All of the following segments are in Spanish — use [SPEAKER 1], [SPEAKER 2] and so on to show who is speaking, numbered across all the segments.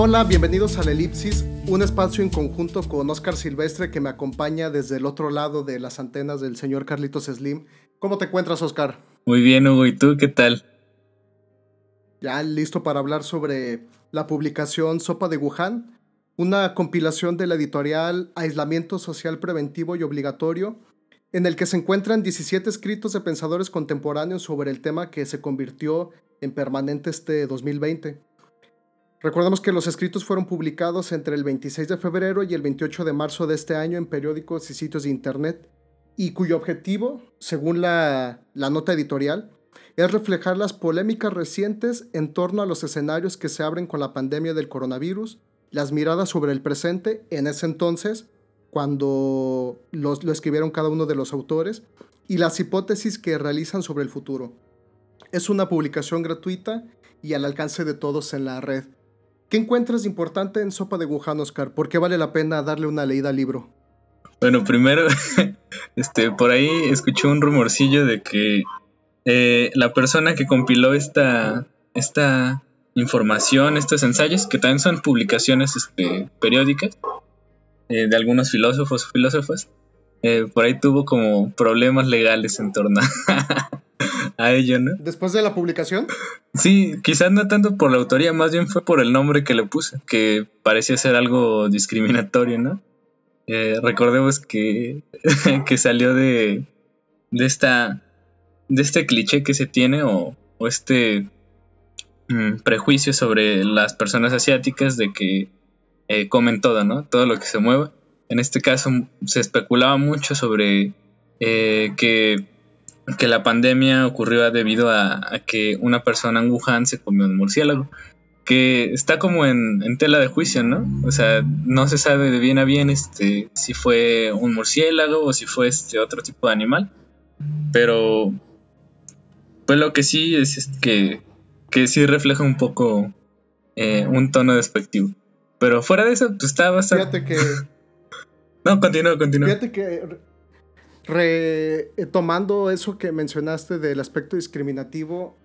[SPEAKER 1] Hola, bienvenidos al Elipsis, un espacio en conjunto con Oscar Silvestre que me acompaña desde el otro lado de las antenas del señor Carlitos Slim. ¿Cómo te encuentras, Oscar?
[SPEAKER 2] Muy bien, Hugo, ¿y tú qué tal?
[SPEAKER 1] Ya listo para hablar sobre la publicación Sopa de Wuhan, una compilación de la editorial Aislamiento Social Preventivo y Obligatorio, en el que se encuentran 17 escritos de pensadores contemporáneos sobre el tema que se convirtió en permanente este 2020. Recordemos que los escritos fueron publicados entre el 26 de febrero y el 28 de marzo de este año en periódicos y sitios de Internet, y cuyo objetivo, según la, la nota editorial, es reflejar las polémicas recientes en torno a los escenarios que se abren con la pandemia del coronavirus, las miradas sobre el presente en ese entonces, cuando los, lo escribieron cada uno de los autores, y las hipótesis que realizan sobre el futuro. Es una publicación gratuita y al alcance de todos en la red. ¿Qué encuentras importante en Sopa de Wuhan, Oscar? ¿Por qué vale la pena darle una leída al libro?
[SPEAKER 2] Bueno, primero, este, por ahí escuché un rumorcillo de que eh, la persona que compiló esta, esta información, estos ensayos, que también son publicaciones este, periódicas eh, de algunos filósofos o filósofas, eh, por ahí tuvo como problemas legales en torno a ello, ¿no?
[SPEAKER 1] ¿Después de la publicación?
[SPEAKER 2] Sí, quizás no tanto por la autoría, más bien fue por el nombre que le puse, que parecía ser algo discriminatorio, ¿no? Eh, recordemos que, que salió de, de esta de este cliché que se tiene o, este mm, prejuicio sobre las personas asiáticas de que eh, comen todo, ¿no? Todo lo que se mueva. En este caso se especulaba mucho sobre eh, que que la pandemia ocurrió debido a, que una persona en Wuhan se comió un murciélago, que está como en, tela de juicio, ¿no? O sea, no se sabe de bien a bien este, si fue un murciélago o si fue este otro tipo de animal, pero pues lo que sí es, que, que sí refleja un poco eh, un tono despectivo. Pero fuera de eso, pues está bastante...
[SPEAKER 1] Fíjate que...
[SPEAKER 2] no, continúa, continúa.
[SPEAKER 1] Fíjate que Retomando eso que mencionaste del aspecto discriminativo,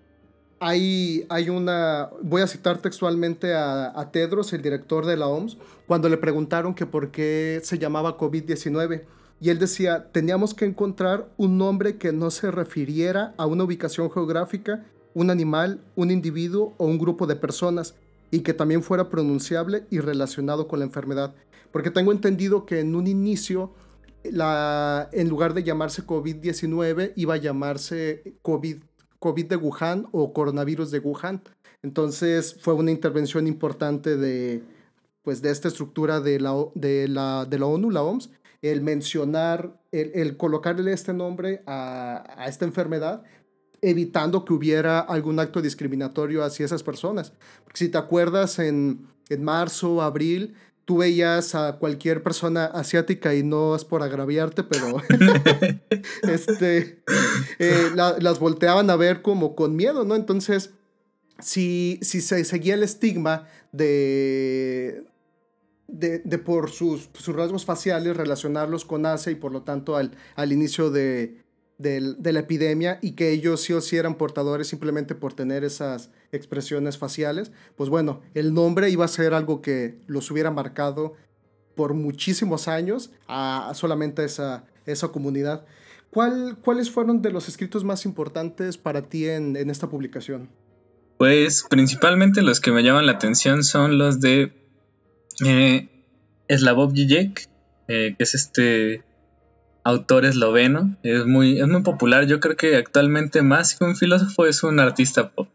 [SPEAKER 1] hay, hay una, voy a citar textualmente a, Tedros, el director de la OMS, cuando le preguntaron que por qué se llamaba COVID-19. Y él decía, teníamos que encontrar un nombre que no se refiriera a una ubicación geográfica, un animal, un individuo o un grupo de personas, y que también fuera pronunciable y relacionado con la enfermedad. Porque tengo entendido que en un inicio la, en lugar de llamarse COVID-19, iba a llamarse COVID, COVID de Wuhan o coronavirus de Wuhan. Entonces fue una intervención importante de, pues, de esta estructura de la, de, la, de la ONU, la OMS, el mencionar, el, colocarle este nombre a, a, esta enfermedad, evitando que hubiera algún acto discriminatorio hacia esas personas. Porque si te acuerdas, en, en marzo, abril, tú veías a cualquier persona asiática y no es por agraviarte, pero este, eh, las volteaban a ver como con miedo, ¿no? Entonces, si, si se seguía el estigma de, de, por sus, sus, rasgos faciales relacionarlos con Asia y por lo tanto al, al inicio de, de, la epidemia y que ellos sí o sí eran portadores simplemente por tener esas expresiones faciales, pues bueno, el nombre iba a ser algo que los hubiera marcado por muchísimos años a, solamente esa, esa comunidad. ¿Cuál, ¿Cuáles fueron de los escritos más importantes para ti en, en esta publicación?
[SPEAKER 2] Pues principalmente los que me llaman la atención son los de eh, Slavov Žižek, eh, que es este autor esloveno. Es muy, es muy popular. Yo creo que actualmente más que un filósofo es un artista pop.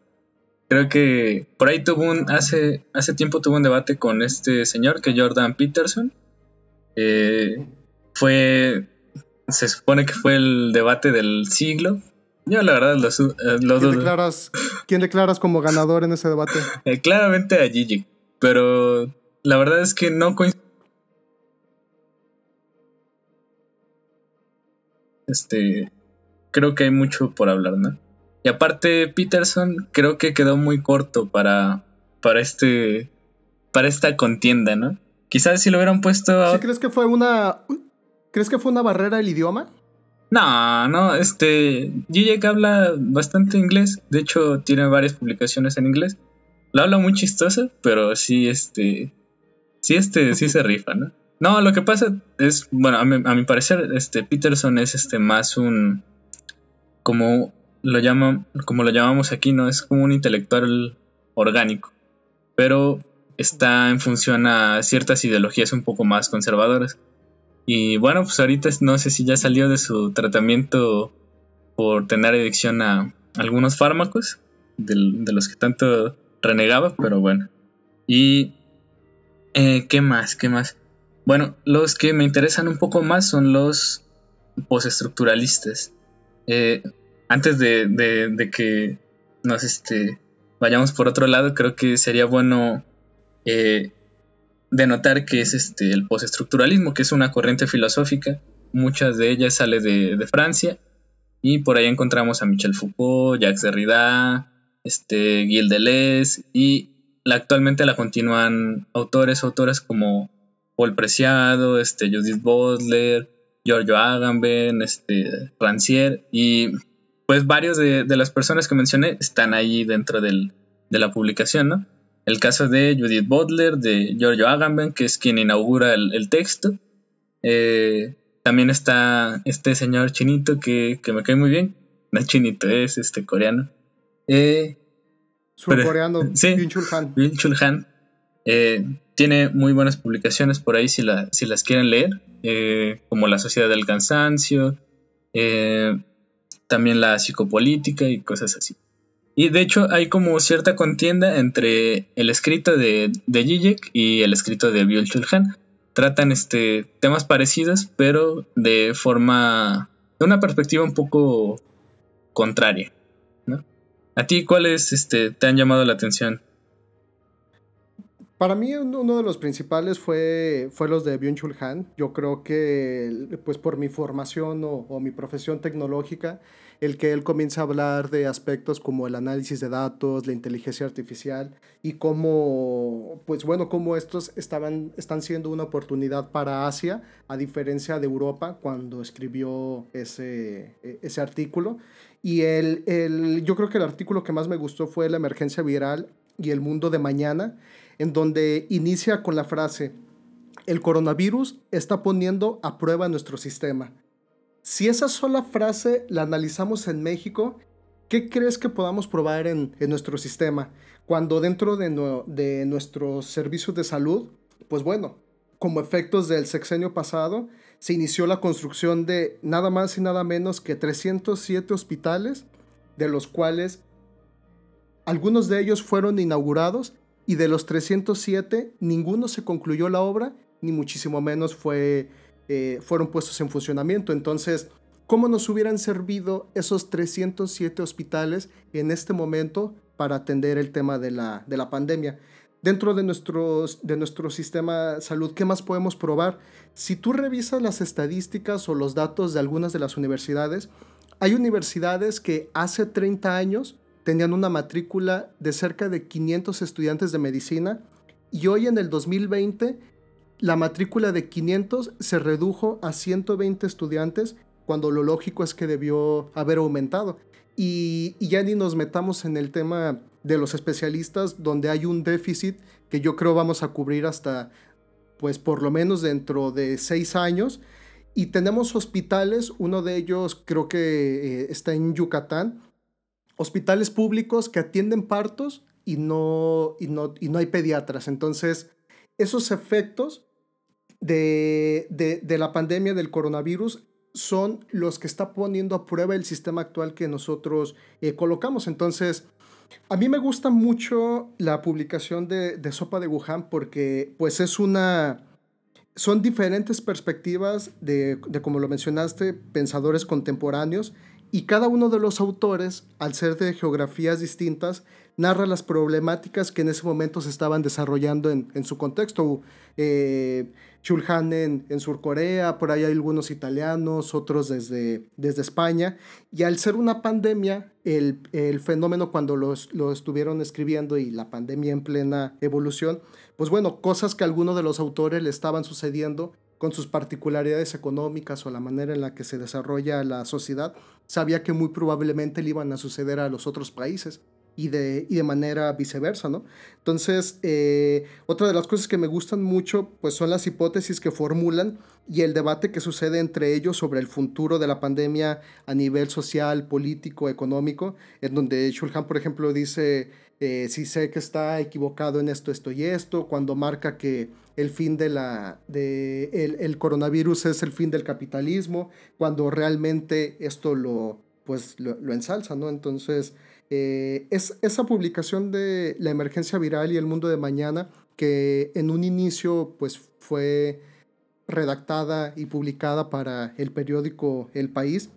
[SPEAKER 2] Creo que por ahí tuvo un, hace, hace tiempo tuvo un debate con este señor que Jordan Peterson. Eh, fue, se supone que fue el debate del siglo. Yo la verdad lo,
[SPEAKER 1] eh, ¿Quién, declaras, ¿Quién declaras como ganador en ese debate?
[SPEAKER 2] Eh, claramente a Gigi, pero la verdad es que no coincide este, creo que hay mucho por hablar, ¿no? Y aparte, Peterson creo que quedó muy corto para, para este, para esta contienda, ¿no? Quizás si lo hubieran puesto
[SPEAKER 1] a... crees que fue una, crees que fue una barrera el idioma?
[SPEAKER 2] No, no, este, Zizek habla bastante inglés, de hecho tiene varias publicaciones en inglés, lo habla muy chistoso, pero sí, este, sí, este, sí se rifa, ¿no? No, lo que pasa es, bueno, a mi, parecer, este, Peterson es este más un, como lo llaman, como lo llamamos aquí, ¿no? Es como un intelectual orgánico, pero está en función a ciertas ideologías un poco más conservadoras. Y bueno, pues ahorita no sé si ya salió de su tratamiento por tener adicción a algunos fármacos, de, los que tanto renegaba, pero bueno. Y, eh, ¿qué más? ¿Qué más? Bueno, los que me interesan un poco más son los postestructuralistas. Eh, antes de, que nos este, vayamos por otro lado, creo que sería bueno eh, denotar que es este, el postestructuralismo, que es una corriente filosófica. Muchas de ellas sale de, Francia. Y por ahí encontramos a Michel Foucault, Jacques Derrida, este, Gilles Deleuze y actualmente la continúan autores, autoras como Paul Preciado, este, Judith Butler, Giorgio Agamben, este, Rancière. Y pues varios de, las personas que mencioné están ahí dentro de la publicación, ¿no? El caso de Judith Butler, de Giorgio Agamben, que es quien inaugura el, texto. Eh, también está este señor chinito que, me cae muy bien. No es chinito, es este coreano. Eh,
[SPEAKER 1] Surcoreano,
[SPEAKER 2] sí, Han. Han. Eh, tiene muy buenas publicaciones por ahí si, si las quieren leer, eh, como La Sociedad del Cansancio, también la psicopolítica y cosas así. Y de hecho hay como cierta contienda entre el escrito de, de y el escrito de Byul Chul Han. Tratan este, temas parecidos, pero de forma, de una perspectiva un poco contraria. ¿A ti cuáles este, te han llamado la atención?
[SPEAKER 1] Para mí uno de los principales fue, fue los de Byung-Chul Han. Yo creo que pues por mi formación o, mi profesión tecnológica, el que él comienza a hablar de aspectos como el análisis de datos, la inteligencia artificial y cómo, pues bueno, cómo estos estaban, están siendo una oportunidad para Asia, a diferencia de Europa cuando escribió ese, e, ese artículo. Y el, el, yo creo que el artículo que más me gustó fue la emergencia viral y el mundo de mañana en donde inicia con la frase, el coronavirus está poniendo a prueba nuestro sistema. Si esa sola frase la analizamos en México, ¿qué crees que podamos probar en, nuestro sistema? Cuando dentro de, de nuestros servicios de salud, pues bueno, como efectos del sexenio pasado, se inició la construcción de nada más y nada menos que 307 hospitales, de los cuales algunos de ellos fueron inaugurados y de los 307, ninguno se concluyó la obra, ni muchísimo menos fue, eh, fueron puestos en funcionamiento. Entonces, ¿cómo nos hubieran servido esos 307 hospitales en este momento para atender el tema de la, de la pandemia? Dentro de, nuestros, de nuestro sistema de salud, ¿qué más podemos probar? Si tú revisas las estadísticas o los datos de algunas de las universidades, hay universidades que hace 30 años tenían una matrícula de cerca de 500 estudiantes de medicina y hoy en el 2020 la matrícula de 500 se redujo a 120 estudiantes cuando lo lógico es que debió haber aumentado. Y, ya ni nos metamos en el tema de los especialistas donde hay un déficit que yo creo vamos a cubrir hasta pues por lo menos dentro de seis años. Y tenemos hospitales, uno de ellos creo que eh, está en Yucatán, hospitales públicos que atienden partos y no, y no, y no hay pediatras. Entonces, esos efectos de, de, la pandemia del coronavirus son los que está poniendo a prueba el sistema actual que nosotros eh, colocamos. Entonces, a mí me gusta mucho la publicación de, de, Sopa de Wuhan porque pues es una... Son diferentes perspectivas de, de, como lo mencionaste, pensadores contemporáneos y cada uno de los autores, al ser de geografías distintas, narra las problemáticas que en ese momento se estaban desarrollando en, su contexto. Eh, Chulhan en, en Surcorea, por ahí hay algunos italianos, otros desde, desde España. Y al ser una pandemia, el, fenómeno cuando lo estuvieron escribiendo y la pandemia en plena evolución, pues bueno, cosas que a algunos de los autores le estaban sucediendo con sus particularidades económicas o la manera en la que se desarrolla la sociedad, sabía que muy probablemente le iban a suceder a los otros países. y de, y de manera viceversa, ¿no? Entonces, eh, otra de las cosas que me gustan mucho, pues son las hipótesis que formulan y el debate que sucede entre ellos sobre el futuro de la pandemia a nivel social, político, económico, en donde Shulhan, por ejemplo, dice, eh, si sé que está equivocado en esto, esto y esto, cuando marca que el fin de la, de el, el coronavirus es el fin del capitalismo, cuando realmente esto lo, pues, lo, ensalza, ¿no? Entonces, eh, es esa publicación de la emergencia viral y el mundo de mañana que en un inicio pues fue redactada y publicada para el periódico El País.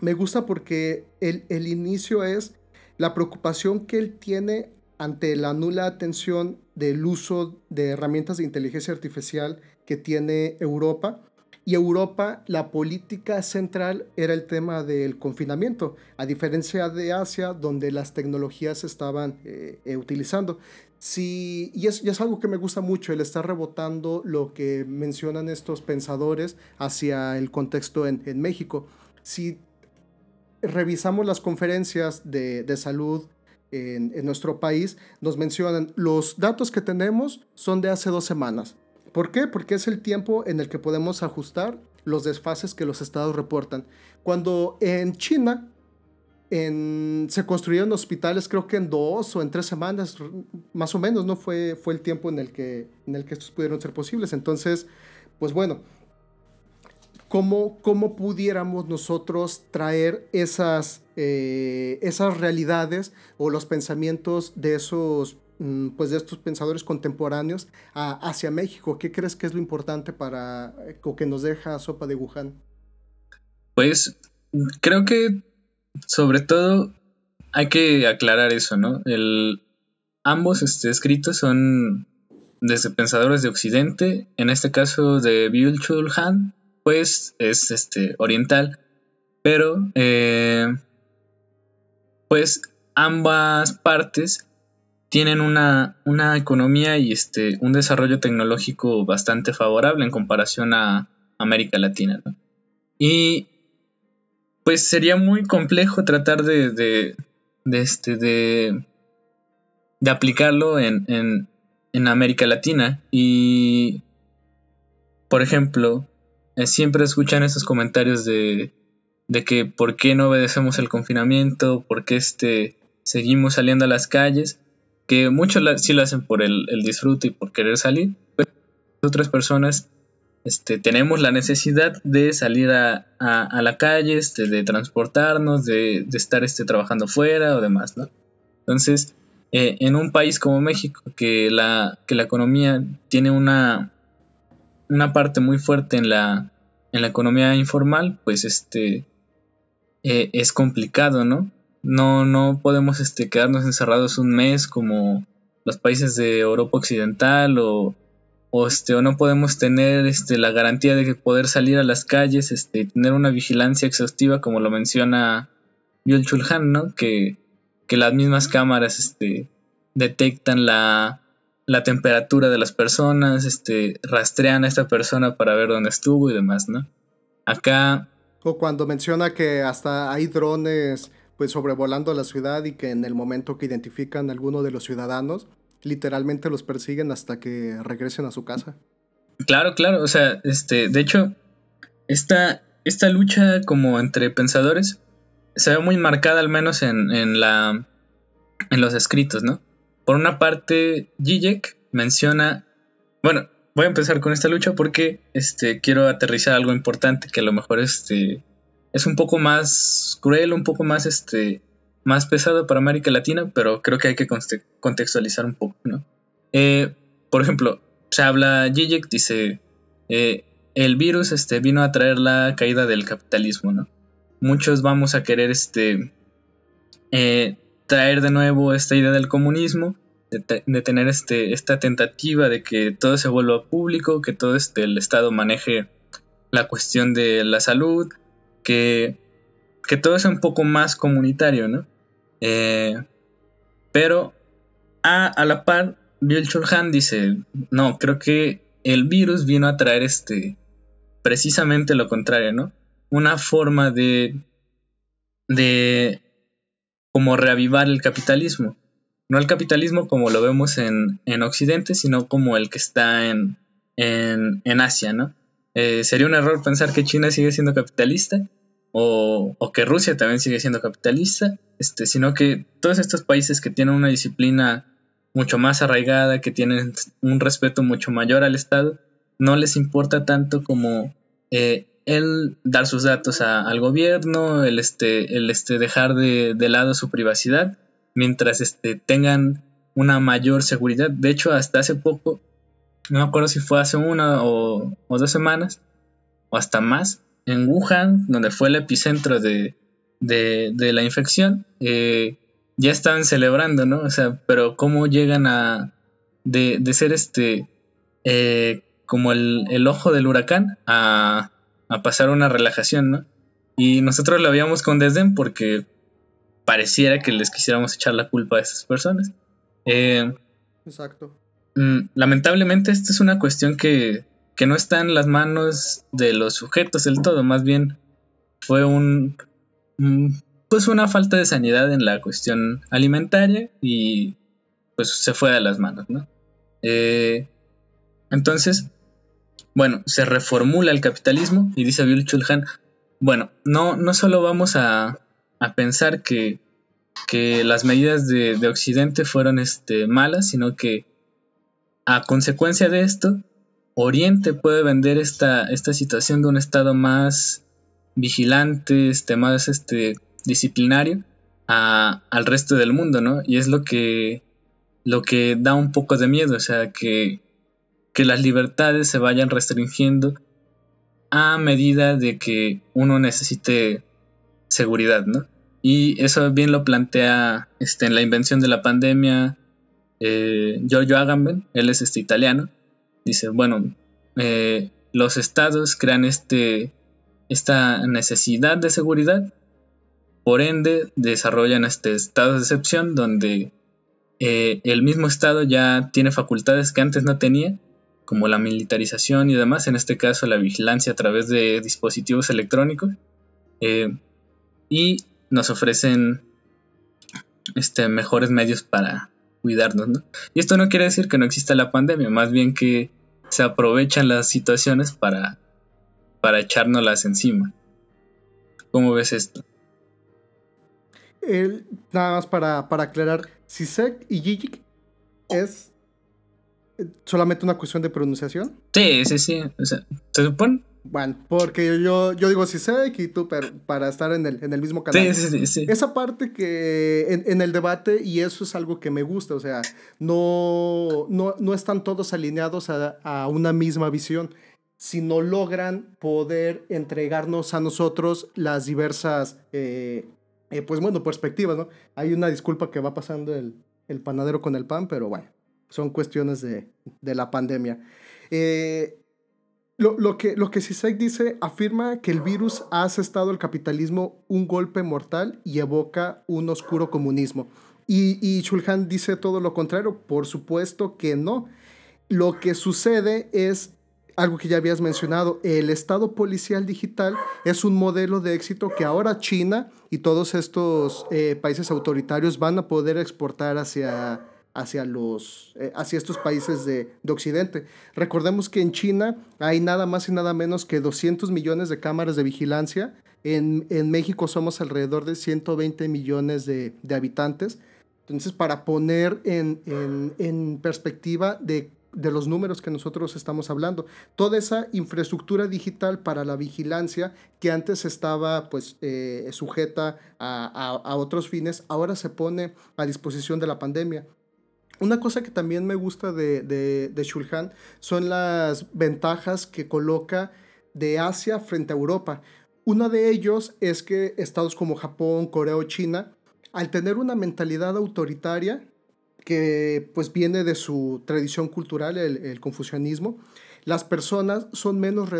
[SPEAKER 1] Me gusta porque el, el inicio es la preocupación que él tiene ante la nula atención del uso de herramientas de inteligencia artificial que tiene Europa y Europa, la política central era el tema del confinamiento, a diferencia de Asia, donde las tecnologías se estaban eh, eh, utilizando. Sí, y es, algo que me gusta mucho, el estar rebotando lo que mencionan estos pensadores hacia el contexto en, en México. Si revisamos las conferencias de, de salud en, en nuestro país, nos mencionan los datos que tenemos son de hace dos semanas ¿Por qué? Porque es el tiempo en el que podemos ajustar los desfases que los estados reportan. Cuando en China se construyeron hospitales, creo que en dos o en tres semanas, más o menos, ¿no? Fue, fue el tiempo en el, que, en el que estos pudieron ser posibles. Entonces, pues bueno, ¿cómo, cómo pudiéramos nosotros traer esas, eh, esas realidades o los pensamientos de esos Mm, pues de estos pensadores contemporáneos hacia México? ¿Qué crees que es lo importante para o que nos deja Sopa de Wuhan?
[SPEAKER 2] Pues creo que sobre todo hay que aclarar eso, ¿no? El, ambos este, escritos son desde pensadores de Occidente, en este caso de Byul-Chul Han, pues es este, oriental, pero eh, pues ambas partes tienen una, una economía y este, un desarrollo tecnológico bastante favorable en comparación a América Latina. Y pues sería muy complejo tratar de, de, este, de, de aplicarlo en, en, en, América Latina. Y, por ejemplo, siempre escuchan esos comentarios de, de que por qué no obedecemos el confinamiento, por qué este, seguimos saliendo a las calles que muchos sí lo hacen por el, disfrute y por querer salir, pero otras personas este, tenemos la necesidad de salir a, la calle, este, de transportarnos, de, estar este, trabajando fuera o demás, ¿no? Entonces, eh, en un país como México, que la, que la economía tiene una, una parte muy fuerte en la, en la economía informal, pues este, eh, es complicado, ¿no? No, no podemos este, quedarnos encerrados un mes como los países de Europa Occidental o, o, este, o no podemos tener este, la garantía de poder salir a las calles, este, tener una vigilancia exhaustiva como lo menciona Yul Chulhan, ¿no? Que, que las mismas cámaras este, detectan la, la temperatura de las personas, este, rastrean a esta persona para ver dónde estuvo y demás, ¿no? Acá...
[SPEAKER 1] O cuando menciona que hasta hay drones pues sobrevolando la ciudad y que en el momento que identifican a alguno de los ciudadanos, literalmente los persiguen hasta que regresen a su casa.
[SPEAKER 2] Claro, claro, o sea, este, de hecho, esta, esta lucha como entre pensadores se ve muy marcada al menos en, en la, en los escritos, ¿no? Por una parte, Zizek menciona, bueno, voy a empezar con esta lucha porque este, quiero aterrizar algo importante que a lo mejor este, es un poco más cruel, un poco más, este, más pesado para América Latina, pero creo que hay que contextualizar un poco, ¿no? Eh, por ejemplo, se habla, Zizek dice, eh, el virus este, vino a traer la caída del capitalismo, ¿no? Muchos vamos a querer este, eh, traer de nuevo esta idea del comunismo, de, tener este, esta tentativa de que todo se vuelva público, que todo este, el Estado maneje la cuestión de la salud, que, todo es un poco más comunitario, ¿no? Eh, pero a, la par, Bill Chulhan dice, no, creo que el virus vino a traer este, precisamente lo contrario, ¿no? Una forma de, de como reavivar el capitalismo. No el capitalismo como lo vemos en, Occidente, sino como el que está en, en, Asia, ¿no? Eh, sería un error pensar que China sigue siendo capitalista o, o, que Rusia también sigue siendo capitalista, este, sino que todos estos países que tienen una disciplina mucho más arraigada, que tienen un respeto mucho mayor al Estado, no les importa tanto como eh, el dar sus datos al gobierno, el, este, el este, dejar de, lado su privacidad, mientras este, tengan una mayor seguridad. De hecho, hasta hace poco, no me acuerdo si fue hace una o, dos semanas, o hasta más, en Wuhan, donde fue el epicentro de, la infección, eh, ya estaban celebrando, ¿no? O sea, pero cómo llegan a de, ser este eh, como el, ojo del huracán a, pasar una relajación, ¿no? Y nosotros lo veíamos con desdén porque pareciera que les quisiéramos echar la culpa a esas personas. Eh,
[SPEAKER 1] Exacto.
[SPEAKER 2] Mm, lamentablemente, esta es una cuestión que, que no está en las manos de los sujetos del todo, más bien fue un, pues una falta de sanidad en la cuestión alimentaria y pues se fue de las manos, ¿no? Eh, entonces, bueno, se reformula el capitalismo y dice Bill Chulhan, bueno, no, no solo vamos a, pensar que, las medidas de, Occidente fueron este, malas, sino que a consecuencia de esto, Oriente puede vender esta, esta situación de un estado más vigilante, este, más este, disciplinario al resto del mundo, ¿no? Y es lo que, lo que da un poco de miedo, o sea, que, que las libertades se vayan restringiendo a medida de que uno necesite seguridad, ¿no? Y eso bien lo plantea este, en la invención de la pandemia eh, Giorgio Agamben, él es este italiano, dice, bueno, eh, los estados crean este, esta necesidad de seguridad por ende, desarrollan este estado de excepción donde eh, el mismo Estado ya tiene facultades que antes no tenía, como la militarización y demás, en este caso la vigilancia a través de dispositivos electrónicos, eh, y nos ofrecen este, mejores medios para cuidarnos. Y esto no quiere decir que no exista la pandemia, más bien que se aprovechan las situaciones para, para echárnoslas encima. ¿Cómo ves esto?
[SPEAKER 1] nada más para, para aclarar, Sisek y Gijik es solamente una cuestión de pronunciación.
[SPEAKER 2] Sí, sí, sí. O sea, ¿se supone?
[SPEAKER 1] Bueno, porque yo, yo digo Sisek y tú para estar en el, en el mismo canal.
[SPEAKER 2] Sí, sí, sí,
[SPEAKER 1] Esa parte que en, el debate, y eso es algo que me gusta, o sea, no, no, están todos alineados a, una misma visión, sino logran poder entregarnos a nosotros las diversas eh, eh, pues bueno, perspectivas, ¿no? Hay una disculpa que va pasando el, panadero con el pan, pero bueno, son cuestiones de, la pandemia. Eh, lo, que, lo que dice afirma que el virus ha asestado al capitalismo un golpe mortal y evoca un oscuro comunismo. Y, y Shulhan dice todo lo contrario, por supuesto que no. Lo que sucede es algo que ya habías mencionado, el Estado policial digital es un modelo de éxito que ahora China y todos estos eh, países autoritarios van a poder exportar hacia, hacia, los, eh, hacia estos países de, Occidente. Recordemos que en China hay nada más y nada menos que 200 millones de cámaras de vigilancia. En, México somos alrededor de 120 millones de, habitantes. Entonces, para poner en, en, en perspectiva de de los números que nosotros estamos hablando. Toda esa infraestructura digital para la vigilancia que antes estaba pues eh, sujeta a, otros fines, ahora se pone a disposición de la pandemia. Una cosa que también me gusta de, de, Shulhan son las ventajas que coloca de Asia frente a Europa. Una de ellos es que estados como Japón, Corea o China, al tener una mentalidad autoritaria, que pues viene de su tradición cultural, el, confucianismo, las personas son menos,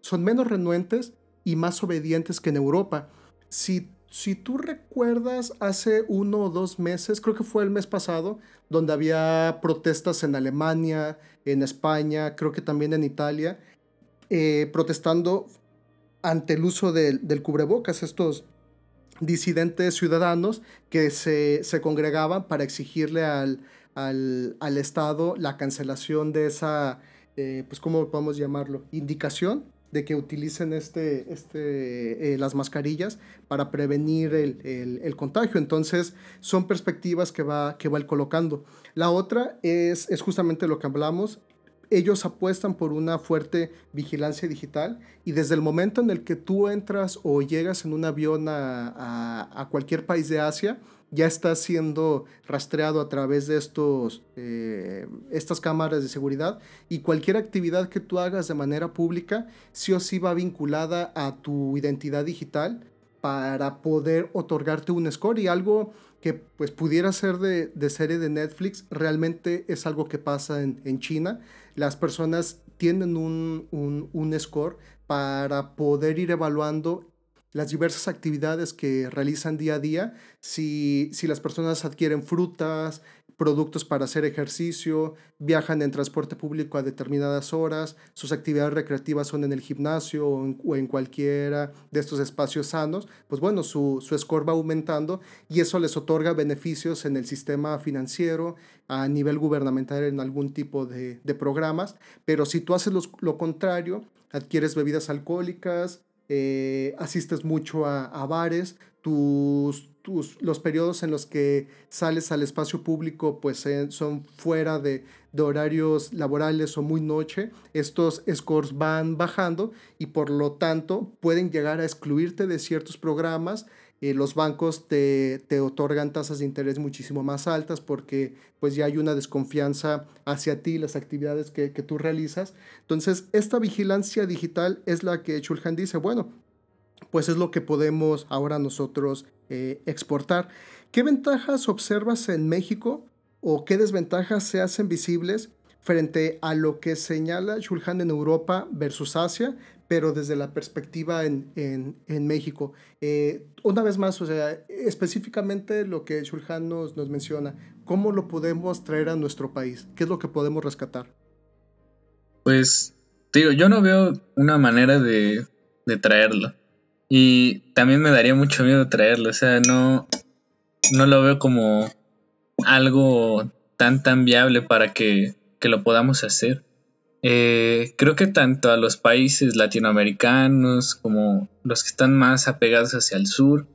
[SPEAKER 1] son menos renuentes y más obedientes que en Europa. Si tú recuerdas hace uno o dos meses, creo que fue el mes pasado, donde había protestas en Alemania, en España, creo que también en Italia, eh, protestando ante el uso del, cubrebocas, estos disidentes ciudadanos que se, congregaban para exigirle al, al, Estado la cancelación de esa, eh, pues, ¿cómo podemos llamarlo? Indicación de que utilicen este, este, eh, las mascarillas para prevenir el, contagio. Entonces, son perspectivas que va, que va colocando. La otra es, es justamente lo que hablamos, ellos apuestan por una fuerte vigilancia digital y desde el momento en el que tú entras o llegas en un avión a, cualquier país de Asia, ya está siendo rastreado a través de estos, eh, estas cámaras de seguridad y cualquier actividad que tú hagas de manera pública sí o sí va vinculada a tu identidad digital para poder otorgarte un score y algo que pues pudiera ser de, serie de Netflix, realmente es algo que pasa en, China. Las personas tienen un, un score para poder ir evaluando las diversas actividades que realizan día a día, si, si las personas adquieren frutas, productos para hacer ejercicio, viajan en transporte público a determinadas horas, sus actividades recreativas son en el gimnasio o en, cualquiera de estos espacios sanos, pues bueno, su, su, score va aumentando y eso les otorga beneficios en el sistema financiero, a nivel gubernamental en algún tipo de, de programas, pero si tú haces lo contrario, adquieres bebidas alcohólicas, eh, asistes mucho a, a bares, tus, tus, los periodos en los que sales al espacio público pues eh, son fuera de, de, horarios laborales o muy noche, estos scores van bajando y por lo tanto pueden llegar a excluirte de ciertos programas eh, los bancos te, otorgan tasas de interés muchísimo más altas porque pues ya hay una desconfianza hacia ti, las actividades que, tú realizas. Entonces, esta vigilancia digital es la que Chulhan dice, bueno, pues es lo que podemos ahora nosotros eh, exportar. ¿Qué ventajas observas en México o qué desventajas se hacen visibles frente a lo que señala Chulhan en Europa versus Asia, pero desde la perspectiva en, en, México. Eh, una vez más, o sea, específicamente lo que Shulhan nos, nos menciona, ¿cómo lo podemos traer a nuestro país? ¿Qué es lo que podemos rescatar?
[SPEAKER 2] Pues, digo, yo no veo una manera de, de traerlo. Y también me daría mucho miedo traerlo, o sea, no, no lo veo como algo tan tan viable para que, que lo podamos hacer. Eh, creo que tanto a los países latinoamericanos como los que están más apegados hacia el sur,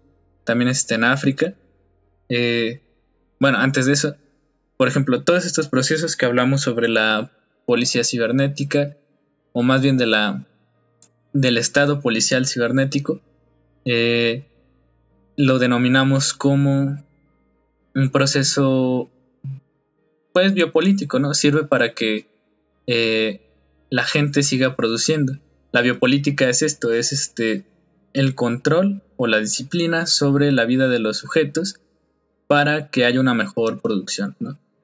[SPEAKER 2] también está en África. Eh, bueno, antes de eso, por ejemplo, todos estos procesos que hablamos sobre la policía cibernética, o más bien de la, del estado policial cibernético, eh, lo denominamos como un proceso, pues, biopolítico, ¿no? Sirve para que eh, la gente siga produciendo. La biopolítica es esto, es este el control o la disciplina sobre la vida de los sujetos para que haya una mejor producción.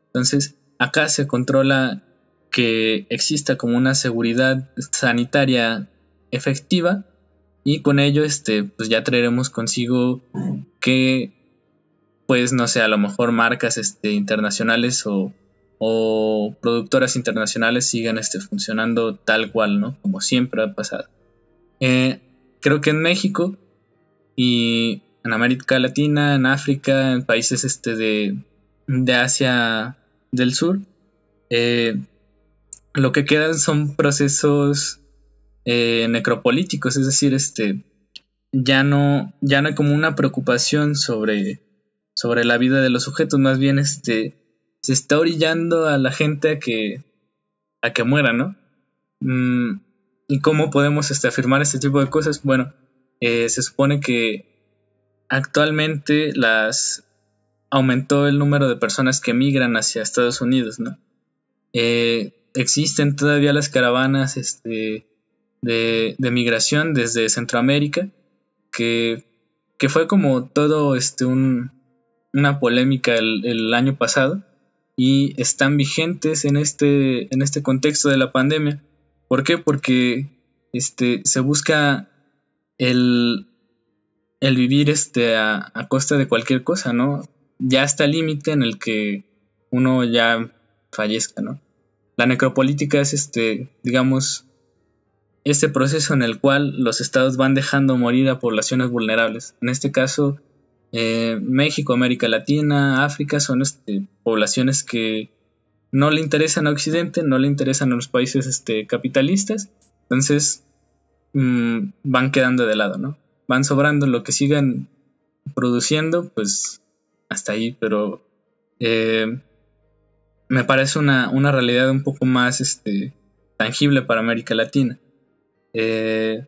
[SPEAKER 2] Entonces, acá se controla que exista como una seguridad sanitaria efectiva y con ello este, pues ya traeremos consigo que, pues no sé, a lo mejor marcas este, internacionales o o productoras internacionales sigan este, funcionando tal cual, ¿no? Como siempre ha pasado. Eh, creo que en México y en América Latina, en África, en países este de, de Asia del Sur, eh, lo que quedan son procesos eh, necropolíticos, es decir, este, ya no, ya no hay como una preocupación sobre, sobre la vida de los sujetos, más bien este, se está orillando a la gente a que, a que muera, ¿no? Mm, ¿Y cómo podemos este, afirmar este tipo de cosas? Bueno, eh, se supone que actualmente las aumentó el número de personas que migran hacia Estados Unidos, ¿no? Eh, existen todavía las caravanas este, de, de, migración desde Centroamérica, que, que fue como todo este, un, una polémica el año pasado, y están vigentes en este, en este contexto de la pandemia. ¿Por qué? Porque este, se busca el, el vivir este, a, costa de cualquier cosa, ¿no? Ya está el límite en el que uno ya fallezca, ¿no? La necropolítica es, este, digamos, este proceso en el cual los estados van dejando morir a poblaciones vulnerables. En este caso, eh, México, América Latina, África son este, poblaciones que no le interesan a Occidente, no le interesan a los países este, capitalistas, entonces mm, van quedando de lado, ¿no? Van sobrando lo que sigan produciendo, pues hasta ahí, pero eh, me parece una, realidad un poco más este, tangible para América Latina. Eh,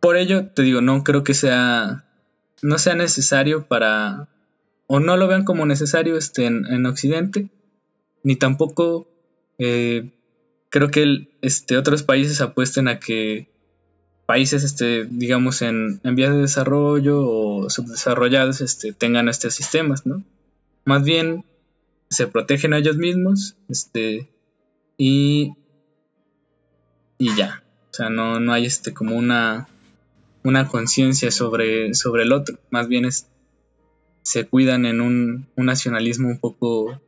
[SPEAKER 2] por ello, te digo, no creo que sea, no sea necesario para, o no lo vean como necesario este, en, Occidente, ni tampoco eh, creo que este, otros países apuesten a que países, este, digamos, en, en vías de desarrollo o subdesarrollados este, tengan estos sistemas, ¿no? Más bien se protegen a ellos mismos este, y, y ya. O sea, no, no hay este, como una, una conciencia sobre, sobre el otro. Más bien es, se cuidan en un, un nacionalismo un poco...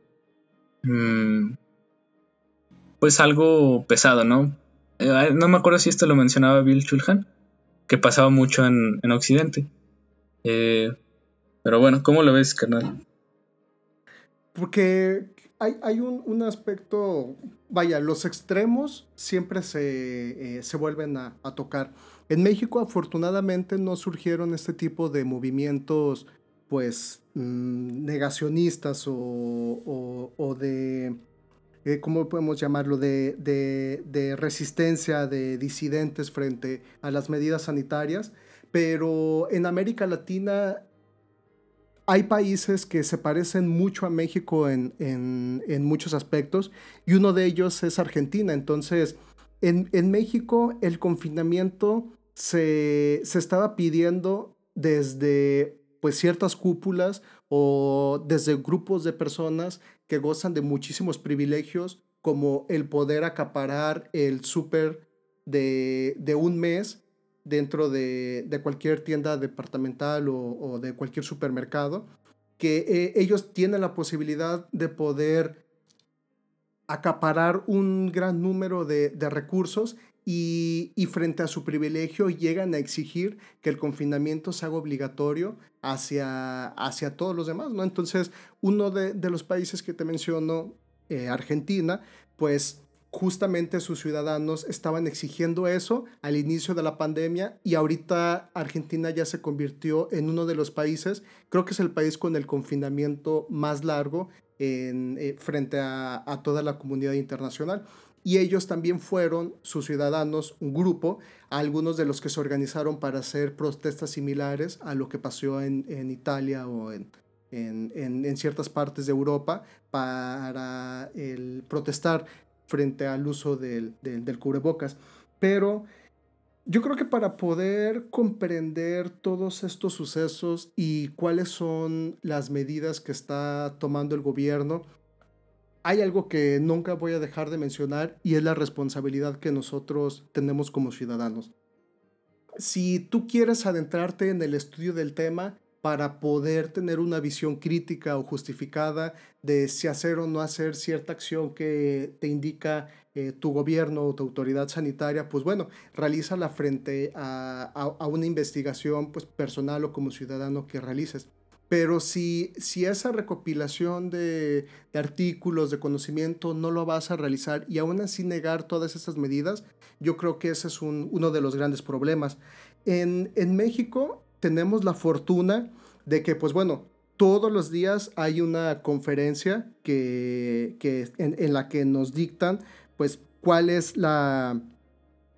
[SPEAKER 2] Mm, pues algo pesado, ¿no? Eh, no me acuerdo si esto lo mencionaba Bill Chulhan, que pasaba mucho en, Occidente. Eh, pero bueno, ¿cómo lo ves, carnal?
[SPEAKER 1] Porque hay, un, aspecto, vaya, los extremos siempre se, eh, vuelven a, tocar. En México afortunadamente no surgieron este tipo de movimientos pues mm, negacionistas o de eh, ¿cómo podemos llamarlo?, de, resistencia de disidentes frente a las medidas sanitarias, pero en América Latina hay países que se parecen mucho a México en, muchos aspectos y uno de ellos es Argentina. Entonces, en, en México el confinamiento se, se estaba pidiendo desde pues ciertas cúpulas o desde grupos de personas que gozan de muchísimos privilegios, como el poder acaparar el súper de, un mes dentro de, cualquier tienda departamental o, de cualquier supermercado, que eh, ellos tienen la posibilidad de poder acaparar un gran número de, recursos y, frente a su privilegio llegan a exigir que el confinamiento se haga obligatorio hacia, hacia todos los demás, ¿no? Entonces, uno de, los países que te menciono, eh, Argentina, pues justamente sus ciudadanos estaban exigiendo eso al inicio de la pandemia y ahorita Argentina ya se convirtió en uno de los países, creo que es el país con el confinamiento más largo en, eh, frente a, a toda la comunidad internacional y ellos también fueron, sus ciudadanos, un grupo, algunos de los que se organizaron para hacer protestas similares a lo que pasó en, en Italia o en, en, en, ciertas partes de Europa para protestar frente al uso del, del, del cubrebocas. Pero yo creo que para poder comprender todos estos sucesos y cuáles son las medidas que está tomando el gobierno, hay algo que nunca voy a dejar de mencionar y es la responsabilidad que nosotros tenemos como ciudadanos. Si tú quieres adentrarte en el estudio del tema para poder tener una visión crítica o justificada de si hacer o no hacer cierta acción que te indica eh, tu gobierno o tu autoridad sanitaria, pues bueno, realízala frente a, a, una investigación pues, personal o como ciudadano que realices. Pero si, si esa recopilación de, artículos, de conocimiento, no lo vas a realizar y aún así negar todas esas medidas, yo creo que ese es uno de los grandes problemas. En, México tenemos la fortuna de que, pues bueno, todos los días hay una conferencia que, en, la que nos dictan, pues, cuáles la,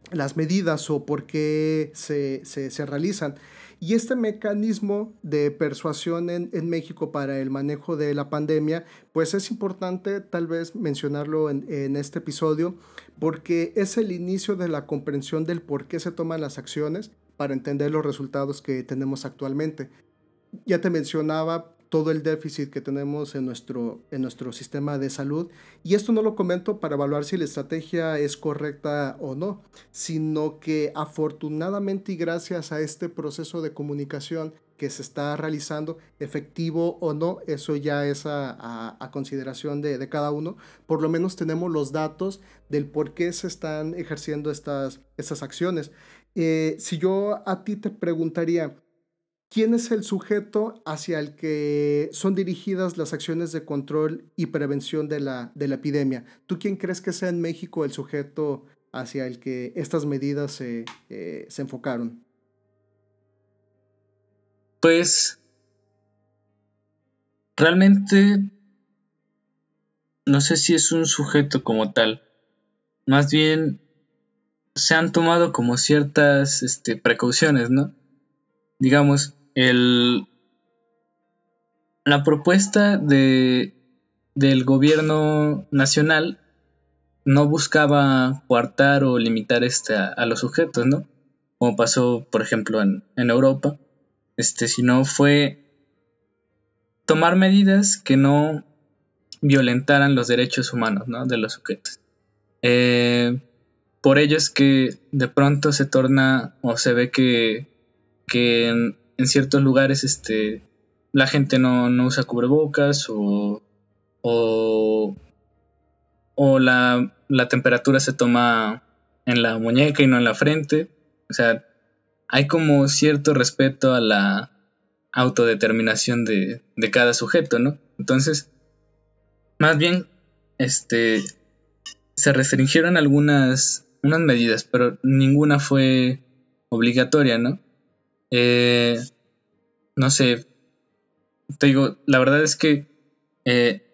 [SPEAKER 1] las medidas o por qué se, se realizan. Y este mecanismo de persuasión en, México para el manejo de la pandemia, pues es importante tal vez mencionarlo en, en, este episodio, porque es el inicio de la comprensión del por qué se toman las acciones para entender los resultados que tenemos actualmente. Ya te mencionaba todo el déficit que tenemos en nuestro, en nuestro sistema de salud. Y esto no lo comento para evaluar si la estrategia es correcta o no, sino que afortunadamente y gracias a este proceso de comunicación que se está realizando, efectivo o no, eso ya es a, consideración de, cada uno. Por lo menos tenemos los datos del por qué se están ejerciendo estas, estas acciones. Eh, si yo a ti te preguntaría, ¿quién es el sujeto hacia el que son dirigidas las acciones de control y prevención de la, de la epidemia? ¿Tú quién crees que sea en México el sujeto hacia el que estas medidas se, eh, se enfocaron?
[SPEAKER 2] Pues realmente no sé si es un sujeto como tal. Más bien se han tomado como ciertas este, precauciones, ¿no? Digamos, el, la propuesta de, del gobierno nacional no buscaba coartar o limitar este a, los sujetos, ¿no? Como pasó, por ejemplo, en, Europa, este, sino fue tomar medidas que no violentaran los derechos humanos, ¿no? De los sujetos. Eh, por ello es que de pronto se torna o se ve que, que en, ciertos lugares este, la gente no, no usa cubrebocas o, o, o la, la, temperatura se toma en la muñeca y no en la frente. O sea, hay como cierto respeto a la autodeterminación de, de cada sujeto, ¿no? Entonces, más bien, este, se restringieron algunas unas medidas, pero ninguna fue obligatoria, ¿no? Eh, no sé, te digo, la verdad es que eh,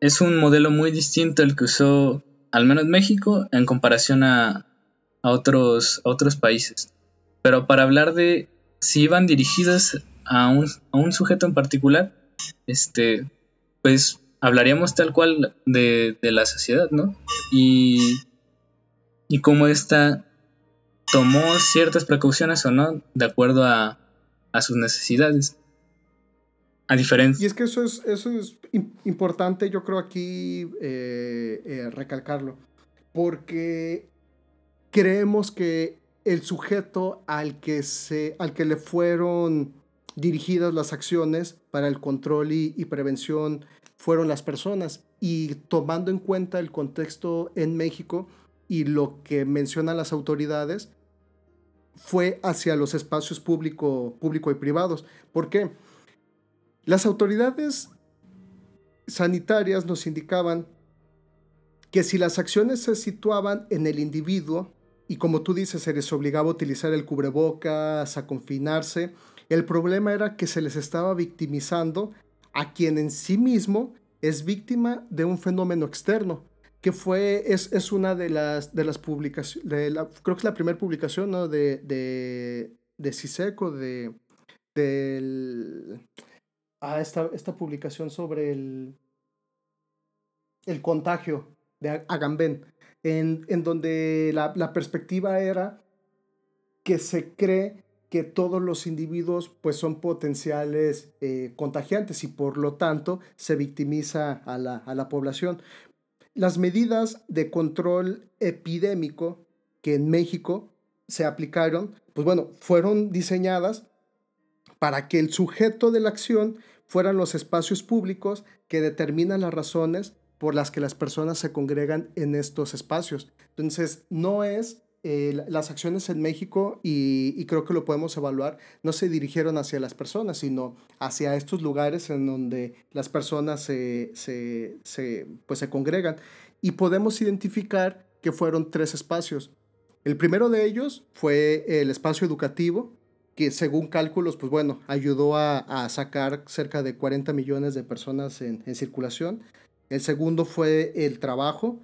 [SPEAKER 2] es un modelo muy distinto el que usó al menos México en comparación a, a, otros, otros países. Pero para hablar de si iban dirigidas a un, a un sujeto en particular, este, pues hablaríamos tal cual de, de la sociedad, ¿no? Y y cómo ésta tomó ciertas precauciones o no de acuerdo a, sus necesidades. A diferencia.
[SPEAKER 1] Y es que eso es, eso es importante, yo creo aquí eh, eh, recalcarlo, porque creemos que el sujeto al que, se, al que le fueron dirigidas las acciones para el control y, y prevención fueron las personas. Y tomando en cuenta el contexto en México, y lo que mencionan las autoridades fue hacia los espacios público, público y privados. ¿Por qué? Las autoridades sanitarias nos indicaban que si las acciones se situaban en el individuo, y como tú dices, se les obligaba a utilizar el cubrebocas, a confinarse, el problema era que se les estaba victimizando a quien en sí mismo es víctima de un fenómeno externo que fue, es, es, una de las, de las publicaciones, de la, creo que es la primera publicación, ¿no? De, de, de CISECO, de, del, ah, esta, esta publicación sobre el, el contagio de Agamben, en, en donde la, la, perspectiva era que se cree que todos los individuos pues son potenciales eh, contagiantes y por lo tanto se victimiza a la, a la población. Las medidas de control epidémico que en México se aplicaron, pues bueno, fueron diseñadas para que el sujeto de la acción fueran los espacios públicos que determinan las razones por las que las personas se congregan en estos espacios. Entonces, no es eh, las acciones en México, y, creo que lo podemos evaluar, no se dirigieron hacia las personas, sino hacia estos lugares en donde las personas se, pues se congregan. Y podemos identificar que fueron tres espacios. El primero de ellos fue el espacio educativo, que según cálculos, pues bueno, ayudó a, sacar cerca de 40 millones de personas en circulación. El segundo fue el trabajo,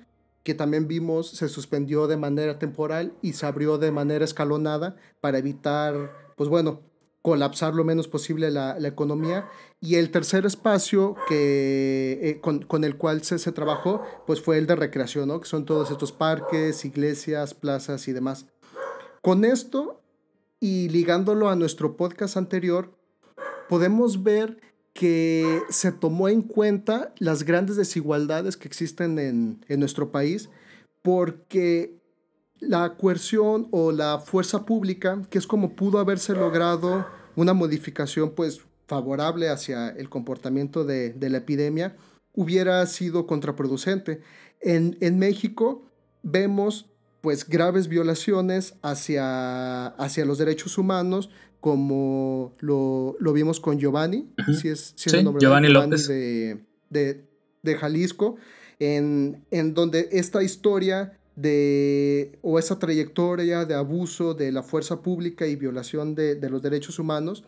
[SPEAKER 1] que también vimos se suspendió de manera temporal y se abrió de manera escalonada para evitar, pues bueno, colapsar lo menos posible la, economía. Y el tercer espacio que, eh, con, el cual se, se, trabajó, pues fue el de recreación, ¿no? que son todos estos parques, iglesias, plazas y demás. Con esto, y ligándolo a nuestro podcast anterior, podemos ver que se tomó en cuenta las grandes desigualdades que existen en, nuestro país porque la coerción o la fuerza pública, que es como pudo haberse logrado una modificación pues favorable hacia el comportamiento de, la epidemia hubiera sido contraproducente. En, en, México vemos pues graves violaciones hacia, hacia los derechos humanos, como lo, vimos con Giovanni, si es, el nombre
[SPEAKER 2] Giovanni, López.
[SPEAKER 1] De, de, Jalisco, en, en donde esta historia de, o esa trayectoria de abuso de la fuerza pública y violación de, de los derechos humanos,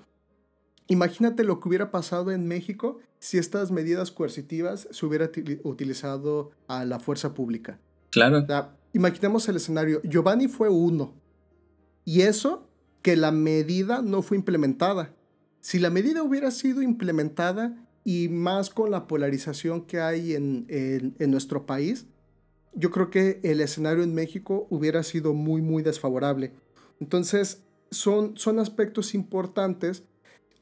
[SPEAKER 1] imagínate lo que hubiera pasado en México si estas medidas coercitivas se hubiera utilizado a la fuerza pública.
[SPEAKER 2] Claro.
[SPEAKER 1] imaginemos el escenario. Giovanni fue uno. Y eso que la medida no fue implementada. Si la medida hubiera sido implementada y más con la polarización que hay en, en, nuestro país, yo creo que el escenario en México hubiera sido muy, muy desfavorable. Entonces, son, son aspectos importantes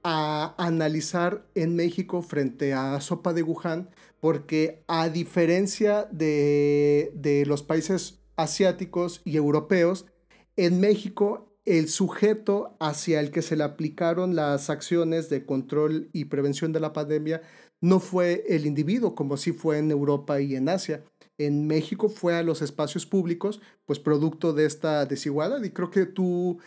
[SPEAKER 1] a analizar en México frente a Sopa de Wuhan, porque a diferencia de, de los países asiáticos y europeos, en México el sujeto hacia el que se le aplicaron las acciones de control y prevención de la pandemia no fue el individuo, como sí fue en Europa y en Asia. En México fue a los espacios públicos, pues producto de esta desigualdad. Y creo que tú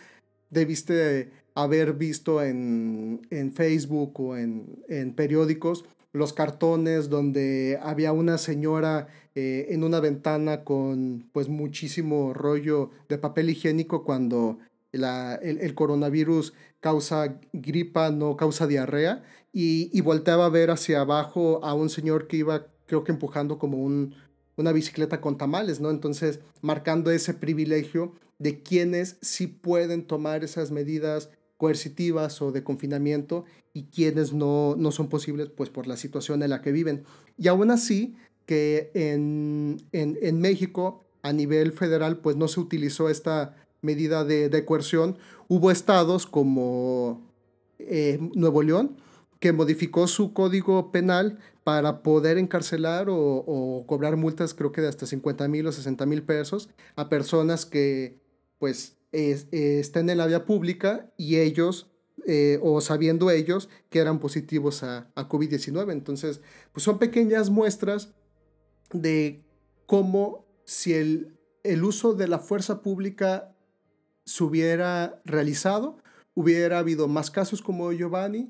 [SPEAKER 1] debiste haber visto en, Facebook o en, periódicos los cartones donde había una señora eh, en una ventana con pues muchísimo rollo de papel higiénico cuando la, el, coronavirus causa gripa, no causa diarrea, y, y, volteaba a ver hacia abajo a un señor que iba, creo que empujando como un, una bicicleta con tamales, ¿no? Entonces, marcando ese privilegio de quienes sí pueden tomar esas medidas coercitivas o de confinamiento y quienes no, no son posibles pues por la situación en la que viven. Y aún así que en, en, en México a nivel federal pues no se utilizó esta medida de, coerción. Hubo estados como eh, Nuevo León que modificó su código penal para poder encarcelar o, cobrar multas, creo que de hasta 50 mil o 60 mil pesos, a personas que pues estén en la vía pública y ellos, eh, o sabiendo ellos, que eran positivos a, a COVID-19. Entonces, pues son pequeñas muestras de cómo si el uso de la fuerza pública se hubiera realizado, hubiera habido más casos como Giovanni,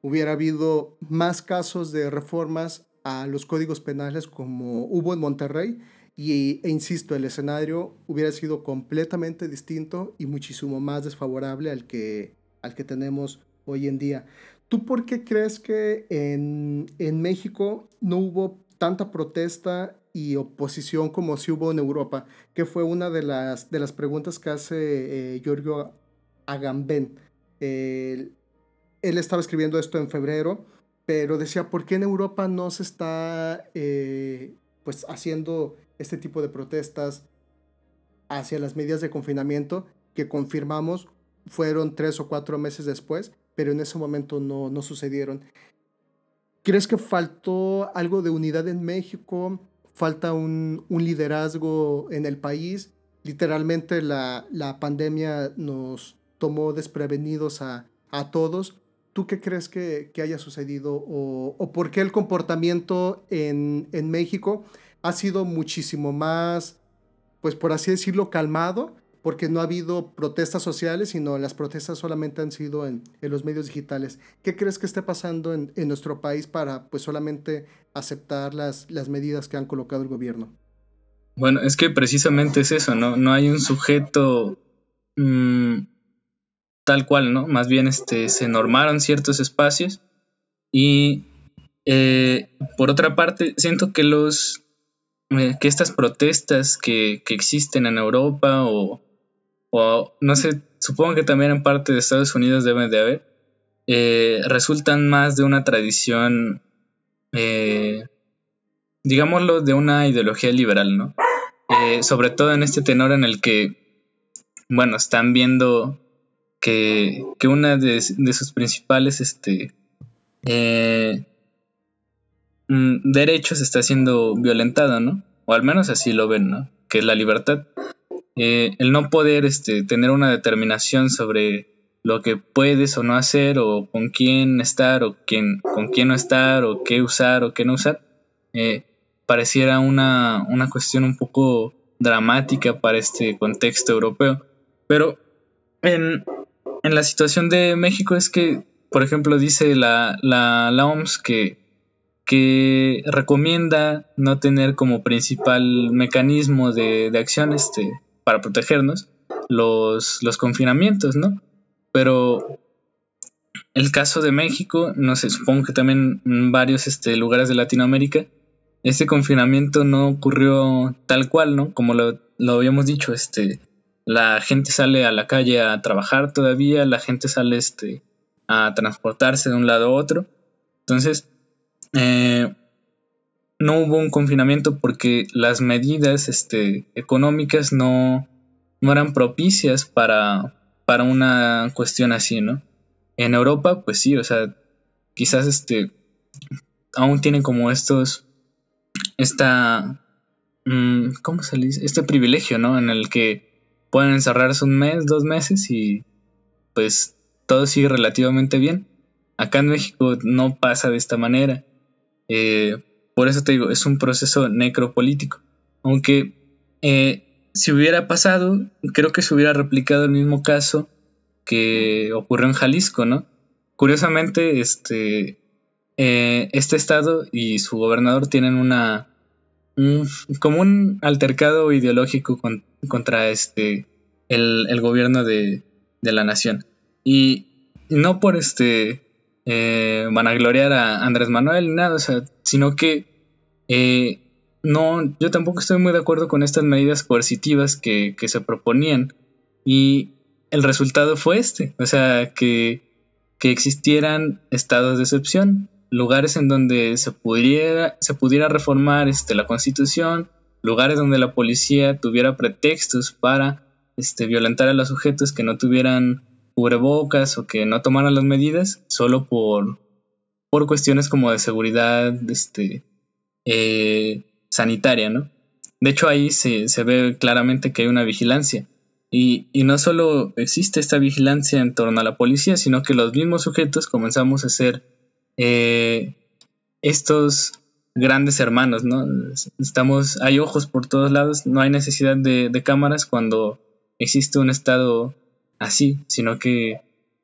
[SPEAKER 1] hubiera habido más casos de reformas a los códigos penales como hubo en Monterrey y, e insisto, el escenario hubiera sido completamente distinto y muchísimo más desfavorable al que, al que tenemos hoy en día. ¿Tú por qué crees que en, en México no hubo tanta protesta y oposición como si hubo en Europa, que fue una de las, de las preguntas que hace eh, Giorgio Agamben. él estaba escribiendo esto en febrero, pero decía, ¿por qué en Europa no se está eh, pues haciendo este tipo de protestas hacia las medidas de confinamiento que confirmamos fueron tres o cuatro meses después, pero en ese momento no, no sucedieron? ¿Crees que faltó algo de unidad en México? Falta un, liderazgo en el país. Literalmente la, pandemia nos tomó desprevenidos a, todos. ¿Tú qué crees que, haya sucedido o, por qué el comportamiento en, en, México ha sido muchísimo más, pues por así decirlo, calmado porque no ha habido protestas sociales, sino las protestas solamente han sido en, los medios digitales. ¿Qué crees que esté pasando en, nuestro país para pues solamente aceptar las, las medidas que han colocado el gobierno?
[SPEAKER 2] Bueno, es que precisamente es eso, ¿no? No hay un sujeto mm, tal cual, ¿no? Más bien este, se normaron ciertos espacios y eh, por otra parte siento que los eh, que estas protestas que, que, existen en Europa o, o no sé, supongo que también en parte de Estados Unidos deben de haber, eh, resultan más de una tradición, eh, digámoslo, de una ideología liberal, ¿no? Eh, sobre todo en este tenor en el que, bueno, están viendo que, que una de, sus principales este, mm, derechos está siendo violentado, ¿no? O al menos así lo ven, ¿no? Que es la libertad. Eh, el no poder este, tener una determinación sobre lo que puedes o no hacer, o con quién estar, o quién, con quién no estar, o qué usar o qué no usar, eh, pareciera una, una cuestión un poco dramática para este contexto europeo. Pero en, en la situación de México es que, por ejemplo, dice la, la, OMS que, que recomienda no tener como principal mecanismo de, de acción este, para protegernos los, los confinamientos, ¿no? Pero el caso de México, no sé, supongo que también en varios este, lugares de Latinoamérica, este confinamiento no ocurrió tal cual, ¿no? Como lo, lo habíamos dicho, este, la gente sale a la calle a trabajar todavía, la gente sale este, a transportarse de un lado a otro. Entonces, eh, no hubo un confinamiento porque las medidas este, económicas no, no eran propicias para, para una cuestión así, ¿no? En Europa, pues sí, o sea, quizás este, aún tienen como estos, esta, mm, ¿cómo se dice? Este privilegio, ¿no? En el que pueden encerrarse un mes, dos meses y pues todo sigue relativamente bien. Acá en México no pasa de esta manera. Eh, por eso te digo, es un proceso necropolítico. Aunque eh, si hubiera pasado, creo que se hubiera replicado el mismo caso que ocurrió en Jalisco, ¿no? Curiosamente, este, eh, este estado y su gobernador tienen una como un altercado ideológico contra este el, gobierno de, la nación. Y no por este eh, vanagloriar a Andrés Manuel nada, sino que eh, no, yo tampoco estoy muy de acuerdo con estas medidas coercitivas que, que se proponían. Y el resultado fue este, o sea, que, que existieran estados de excepción lugares en donde se pudiera, se pudiera reformar este, la constitución, lugares donde la policía tuviera pretextos para este, violentar a los sujetos que no tuvieran cubrebocas o que no tomaran las medidas solo por, por cuestiones como de seguridad este, eh, sanitaria, ¿no? De hecho ahí se, se, ve claramente que hay una vigilancia. Y, y, no solo existe esta vigilancia en torno a la policía, sino que los mismos sujetos comenzamos a ser eh, estos grandes hermanos, ¿no? Estamos, hay ojos por todos lados, no hay necesidad de, cámaras cuando existe un estado así, sino que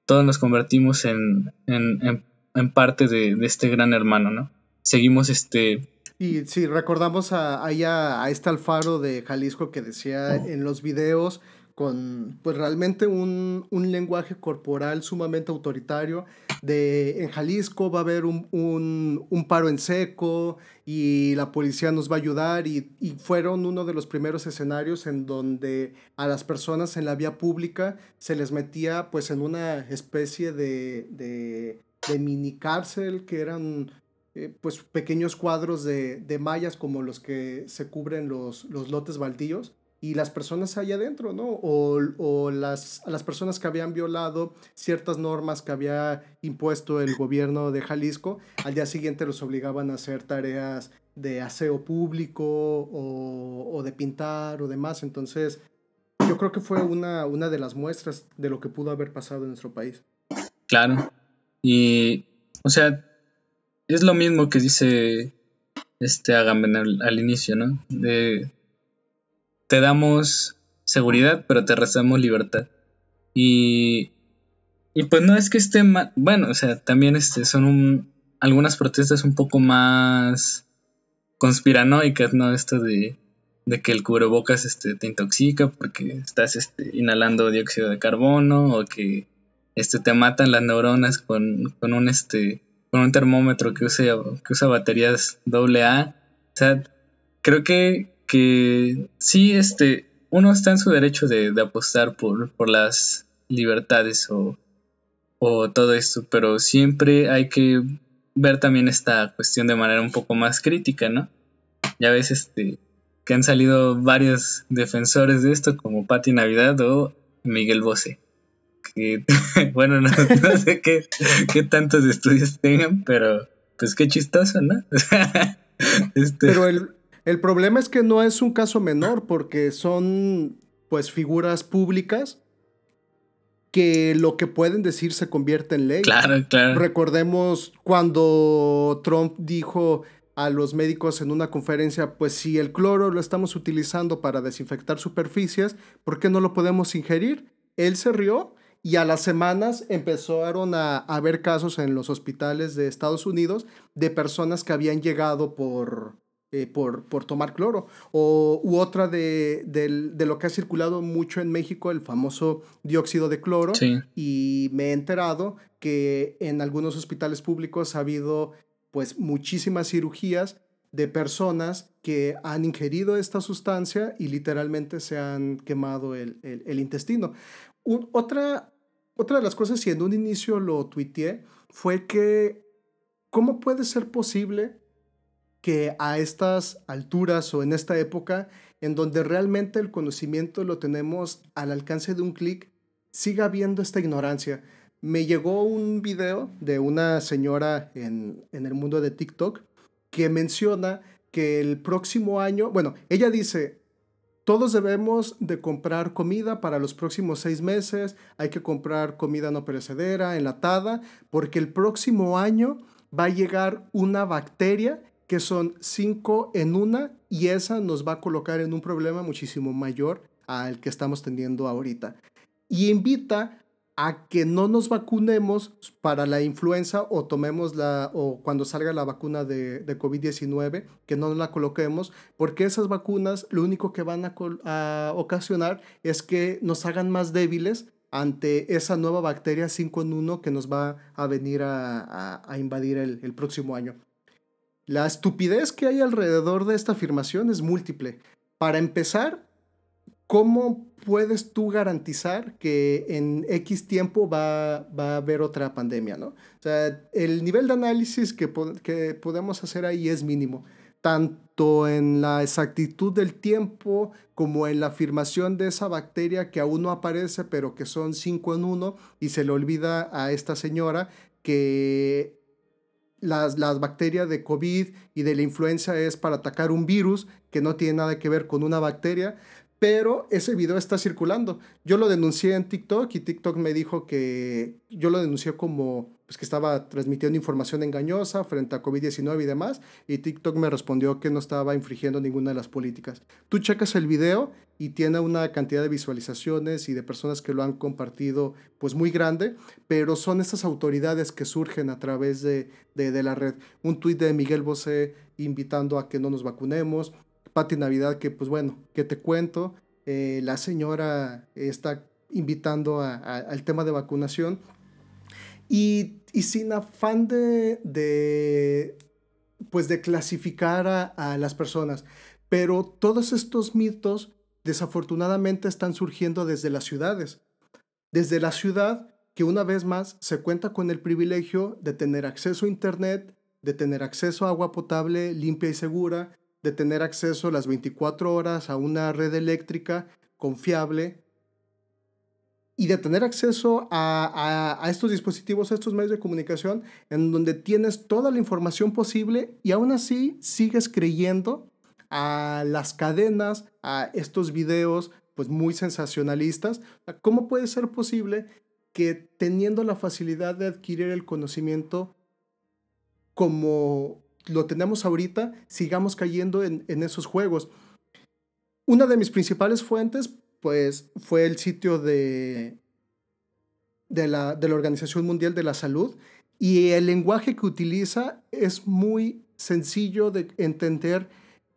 [SPEAKER 2] todos nos convertimos en, en, parte de, este gran hermano, ¿no? Seguimos este...
[SPEAKER 1] Y si recordamos a, a, a este Alfaro de Jalisco que decía en los videos con pues realmente un, lenguaje corporal sumamente autoritario. De en Jalisco va a haber un, paro en seco y la policía nos va a ayudar y, fueron uno de los primeros escenarios en donde a las personas en la vía pública se les metía pues en una especie de, de, mini cárcel que eran eh, pues pequeños cuadros de, de mallas como los que se cubren los, los lotes baldíos y las personas allá adentro, ¿no? O, o las, las personas que habían violado ciertas normas que había impuesto el gobierno de Jalisco, al día siguiente los obligaban a hacer tareas de aseo público o, o de pintar o demás. Entonces, yo creo que fue una, una de las muestras de lo que pudo haber pasado en nuestro país.
[SPEAKER 2] Claro. Y, o sea, es lo mismo que dice este Agamben al, inicio, ¿no? De te damos seguridad, pero te restamos libertad. Y, y pues no es que esté mal, bueno, o sea, también este, son algunas protestas un poco más conspiranoicas, ¿no? Esto de, de que el cubrebocas este, te intoxica porque estás este, inhalando dióxido de carbono o que este, te matan las neuronas con, con un, este, con un termómetro que usa, que usa baterías AA. O sea, creo que que sí, este, uno está en su derecho de, apostar por, por, las libertades o, o, todo esto, pero siempre hay que ver también esta cuestión de manera un poco más crítica, ¿no? Ya ves, este, que han salido varios defensores de esto, como Patti Navidad o Miguel Bosé. Que, bueno, no, sé qué, qué, tantos estudios tengan, pero pues qué chistoso, ¿no?
[SPEAKER 1] este... Pero el, el problema es que no es un caso menor porque son pues figuras públicas que lo que pueden decir se convierte en ley.
[SPEAKER 2] Claro, claro.
[SPEAKER 1] Recordemos cuando Trump dijo a los médicos en una conferencia, pues si el cloro lo estamos utilizando para desinfectar superficies, ¿por qué no lo podemos ingerir? Él se rió y a las semanas empezaron a, haber casos en los hospitales de Estados Unidos de personas que habían llegado por, eh, por, por, tomar cloro. O, u otra de, de, lo que ha circulado mucho en México, el famoso dióxido de cloro. Y me he enterado que en algunos hospitales públicos ha habido pues muchísimas cirugías de personas que han ingerido esta sustancia y literalmente se han quemado el, el, intestino. otra, otra de las cosas, y en un inicio lo tuiteé, fue que ¿cómo puede ser posible que a estas alturas o en esta época, en donde realmente el conocimiento lo tenemos al alcance de un clic, siga habiendo esta ignorancia? Me llegó un video de una señora en, en el mundo de TikTok que menciona que el próximo año, bueno, ella dice, todos debemos de comprar comida para los próximos seis meses, hay que comprar comida no perecedera, enlatada, porque el próximo año va a llegar una bacteria que son cinco en una y esa nos va a colocar en un problema muchísimo mayor al que estamos teniendo ahorita. Y invita a que no nos vacunemos para la influenza o tomemos la, o cuando salga la vacuna de, de COVID-19, que no la coloquemos, porque esas vacunas lo único que van a, ocasionar es que nos hagan más débiles ante esa nueva bacteria 5 en 1 que nos va a venir a, a invadir el próximo año. La estupidez que hay alrededor de esta afirmación es múltiple. Para empezar, ¿cómo puedes tú garantizar que en X tiempo va, va a haber otra pandemia, ¿no? O sea, el nivel de análisis que, que podemos hacer ahí es mínimo, tanto en la exactitud del tiempo como en la afirmación de esa bacteria que aún no aparece, pero que son cinco en uno, y se le olvida a esta señora que las, las, bacterias de COVID y de la influenza es para atacar un virus que no tiene nada que ver con una bacteria pero ese video está circulando. Yo lo denuncié en TikTok y TikTok me dijo que yo lo denuncié como pues, que estaba transmitiendo información engañosa frente a COVID-19 y demás, y TikTok me respondió que no estaba infringiendo ninguna de las políticas. Tú checas el video y tiene una cantidad de visualizaciones y de personas que lo han compartido pues muy grande, pero son estas autoridades que surgen a través de, de, la red. Un tuit de Miguel Bosé invitando a que no nos vacunemos, Pati Navidad, que pues bueno, que te cuento, eh, la señora está invitando al tema de vacunación y, sin afán de, pues de clasificar a las personas, pero todos estos mitos desafortunadamente están surgiendo desde las ciudades. Desde la ciudad que una vez más se cuenta con el privilegio de tener acceso a Internet, de tener acceso a agua potable limpia y segura, de tener acceso las 24 horas a una red eléctrica confiable y de tener acceso a, estos dispositivos, a estos medios de comunicación, en donde tienes toda la información posible y aún así sigues creyendo a las cadenas, a estos videos pues muy sensacionalistas. ¿Cómo puede ser posible que teniendo la facilidad de adquirir el conocimiento como lo tenemos ahorita, sigamos cayendo en, esos juegos. Una de mis principales fuentes, pues, fue el sitio de, de, la, de la Organización Mundial de la Salud y el lenguaje que utiliza es muy sencillo de entender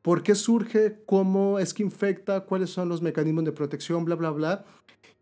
[SPEAKER 1] por qué surge, cómo es que infecta, cuáles son los mecanismos de protección, bla, bla, bla.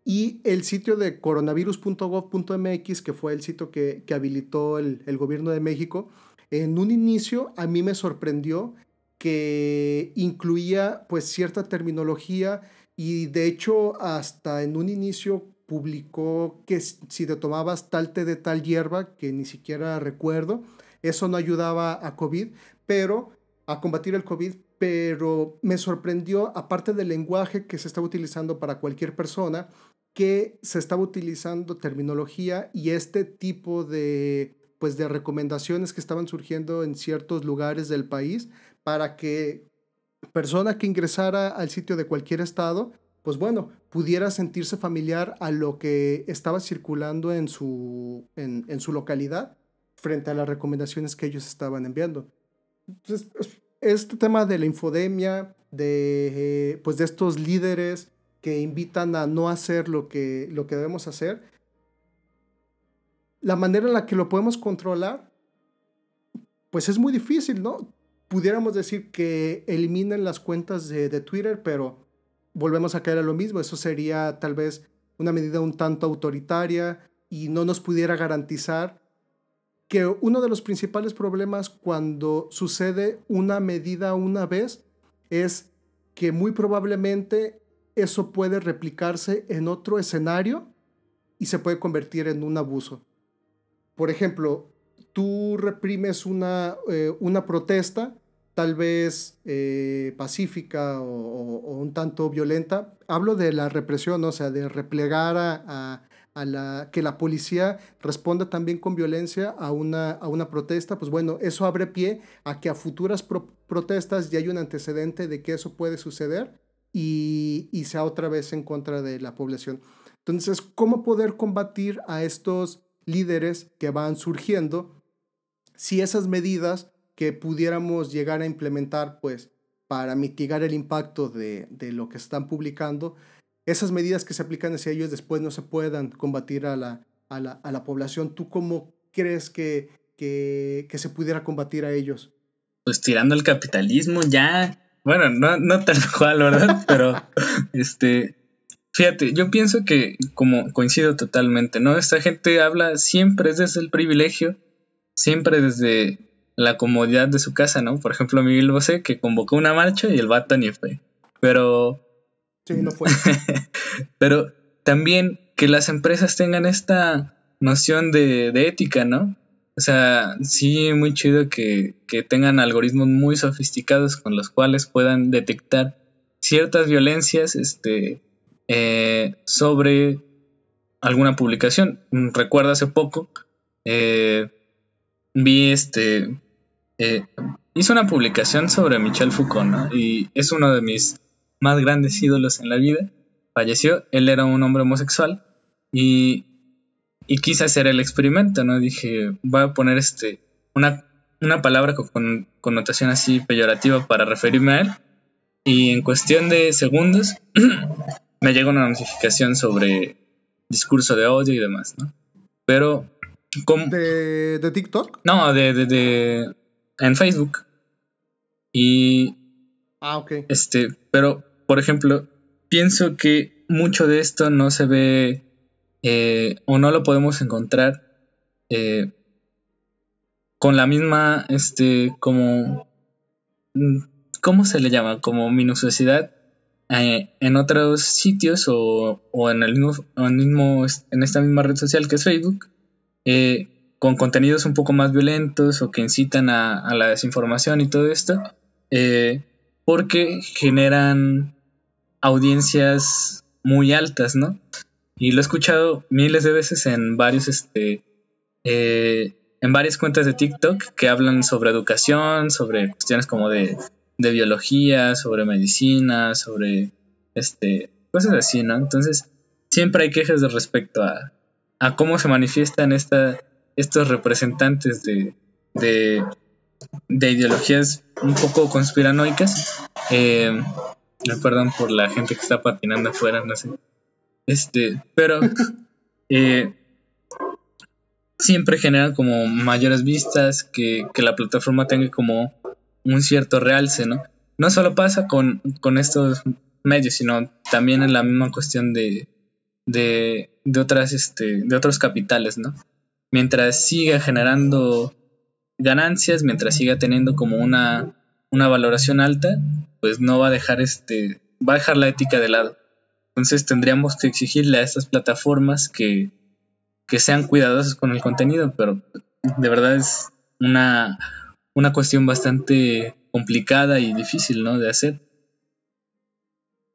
[SPEAKER 1] Y el sitio de coronavirus.gov.mx, que fue el sitio que, habilitó el, el, gobierno de México, en un inicio a mí me sorprendió que incluía pues cierta terminología y de hecho hasta en un inicio publicó que si te tomabas tal té de tal hierba, que ni siquiera recuerdo, eso no ayudaba a COVID, pero a combatir el COVID, pero me sorprendió, aparte del lenguaje que se estaba utilizando para cualquier persona, que se estaba utilizando terminología y este tipo de pues de recomendaciones que estaban surgiendo en ciertos lugares del país para que persona que ingresara al sitio de cualquier estado pues bueno, pudiera sentirse familiar a lo que estaba circulando en su, en, su localidad frente a las recomendaciones que ellos estaban enviando. Entonces, este tema de la infodemia, de, pues de estos líderes que invitan a no hacer lo que, lo que debemos hacer, la manera en la que lo podemos controlar, pues es muy difícil, ¿no? Pudiéramos decir que eliminen las cuentas de, de Twitter, pero volvemos a caer a lo mismo. Eso sería tal vez una medida un tanto autoritaria y no nos pudiera garantizar que uno de los principales problemas cuando sucede una medida una vez es que muy probablemente eso puede replicarse en otro escenario y se puede convertir en un abuso. Por ejemplo, tú reprimes una, eh, una protesta, tal vez eh, pacífica o, un tanto violenta. Hablo de la represión, o sea, de replegar a la, que la policía responda también con violencia a una, a una protesta, pues bueno, eso abre pie a que a futuras protestas ya hay un antecedente de que eso puede suceder y, y sea otra vez en contra de la población. Entonces, ¿cómo poder combatir a estos líderes que van surgiendo si esas medidas que pudiéramos llegar a implementar, pues, para mitigar el impacto de, de lo que están publicando, esas medidas que se aplican hacia ellos después no se puedan combatir a la, a la, a la población. ¿Tú cómo crees que, que, que, se pudiera combatir a ellos?
[SPEAKER 2] Pues tirando el capitalismo ya, bueno, no, no tal cual, ¿verdad? Pero, este, fíjate, yo pienso que, como coincido totalmente, ¿no? Esta gente habla siempre desde el privilegio, siempre desde la comodidad de su casa, ¿no? Por ejemplo, Miguel Bosé, que convocó una marcha y el vato ni fue. Pero
[SPEAKER 1] Sí, no fue.
[SPEAKER 2] Pero también que las empresas tengan esta noción de, ética, ¿no? O sea, sí, muy chido que, tengan algoritmos muy sofisticados con los cuales puedan detectar ciertas violencias este, eh, sobre alguna publicación. Recuerdo hace poco, eh, vi este, eh, una publicación sobre Michel Foucault, ¿no? Y es uno de mis más grandes ídolos en la vida, falleció, él era un hombre homosexual y, y quise hacer el experimento, ¿no? Dije, voy a poner este, una, una palabra con connotación así peyorativa para referirme a él y en cuestión de segundos me llega una notificación sobre discurso de odio y demás, ¿no? Pero...
[SPEAKER 1] ¿De, ¿De, TikTok?
[SPEAKER 2] No, de, de, de, en Facebook. Y...
[SPEAKER 1] Ah, ok.
[SPEAKER 2] Este, pero por ejemplo, pienso que mucho de esto no se ve eh, o no lo podemos encontrar eh, con la misma, este, como, mm, ¿cómo se le llama? Como minuciosidad eh, en otros sitios o, en el mismo, en, esta misma red social que es Facebook, con contenidos un poco más violentos o que incitan a, a la desinformación y todo esto, porque generan audiencias muy altas, ¿no? Y lo he escuchado miles de veces en varios, este, eh, en varias cuentas de TikTok que hablan sobre educación, sobre cuestiones como de, de biología, sobre medicina, sobre, este, cosas así, ¿no? Entonces, siempre hay quejas de respecto a, a cómo se manifiestan esta, estos representantes de, de, de ideologías un poco conspiranoicas. Eh, perdón por la gente que está patinando afuera, no sé. Este, pero eh, siempre generan como mayores vistas, que, la plataforma tenga como un cierto realce, ¿no? No solo pasa con, estos medios, sino también en la misma cuestión de, de, de, otras, este, de otros capitales, ¿no? Mientras siga generando ganancias, mientras siga teniendo como una, una valoración alta, pues no va a dejar este, va a dejar la ética de lado. Entonces tendríamos que exigirle a estas plataformas que, que sean cuidadosas con el contenido, pero de verdad es una, una cuestión bastante complicada y difícil, ¿no? De hacer.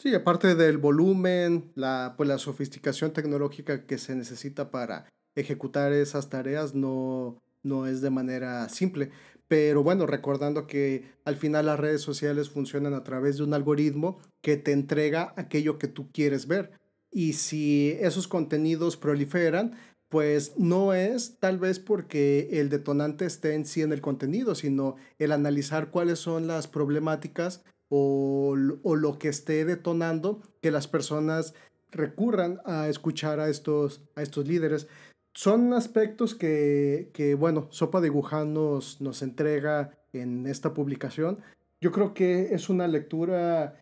[SPEAKER 1] Sí, aparte del volumen, la, pues la sofisticación tecnológica que se necesita para ejecutar esas tareas no, no es de manera simple. pero bueno, recordando que al final las redes sociales funcionan a través de un algoritmo que te entrega aquello que tú quieres ver. Y si esos contenidos proliferan, pues no es tal vez porque el detonante esté en sí en el contenido, sino el analizar cuáles son las problemáticas o, o lo que esté detonando que las personas recurran a escuchar a estos, a estos líderes. Son aspectos que, que, bueno, Sopa de Wuhan nos, nos entrega en esta publicación. Yo creo que es una lectura,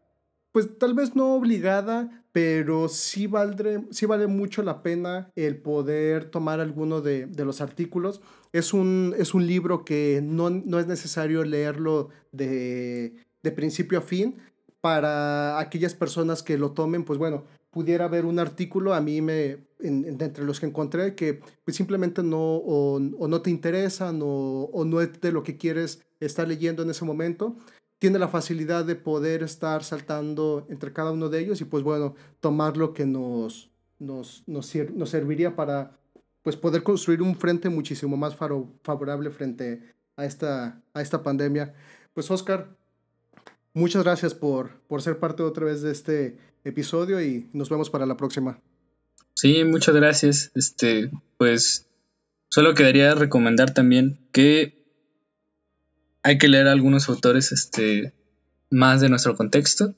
[SPEAKER 1] pues tal vez no obligada, pero sí, valdré, sí vale mucho la pena el poder tomar alguno de, de los artículos. Es un, es un libro que no, no es necesario leerlo de, de principio a fin. Para aquellas personas que lo tomen, pues bueno, pudiera haber un artículo, a mí me, entre los que encontré, que pues simplemente no, o, no te interesan o, o, no es de lo que quieres estar leyendo en ese momento, tiene la facilidad de poder estar saltando entre cada uno de ellos y pues bueno, tomar lo que nos, nos, nos, nos serviría para pues poder construir un frente muchísimo más favorable frente a esta, a esta pandemia. Pues Oscar, muchas gracias por, por ser parte otra vez de este episodio y nos vemos para la próxima.
[SPEAKER 2] Sí, muchas gracias. Este, pues solo quedaría recomendar también que hay que leer algunos autores este, más de nuestro contexto.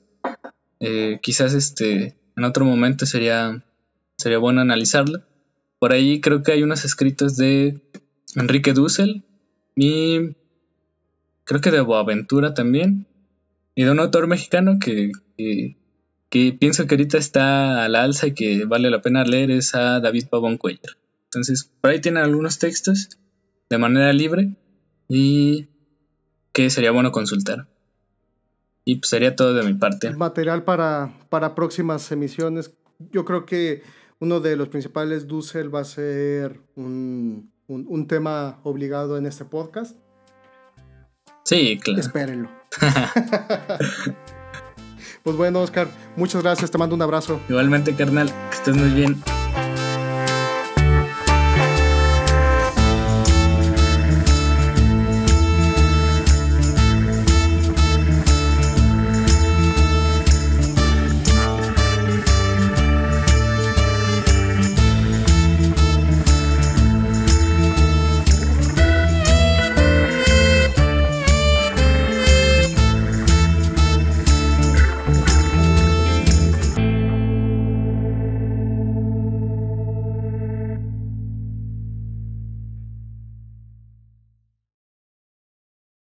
[SPEAKER 2] Eh, quizás este, en otro momento sería, sería bueno analizarlo. Por ahí creo que hay unos escritos de Enrique Dussel y creo que de Boaventura también. Y de un autor mexicano que, que pienso que ahorita está al alza y que vale la pena leer es a David Pavón Cuellar. Entonces, por ahí tienen algunos textos de manera libre y que sería bueno consultar. Y pues sería todo de mi parte.
[SPEAKER 1] Material para, para próximas emisiones. Yo creo que uno de los principales Dussel va a ser un, un tema obligado en este podcast.
[SPEAKER 2] Sí, claro.
[SPEAKER 1] Espérenlo. Pues bueno, Oscar, muchas gracias, te mando un abrazo.
[SPEAKER 2] Igualmente, carnal, que estés muy bien.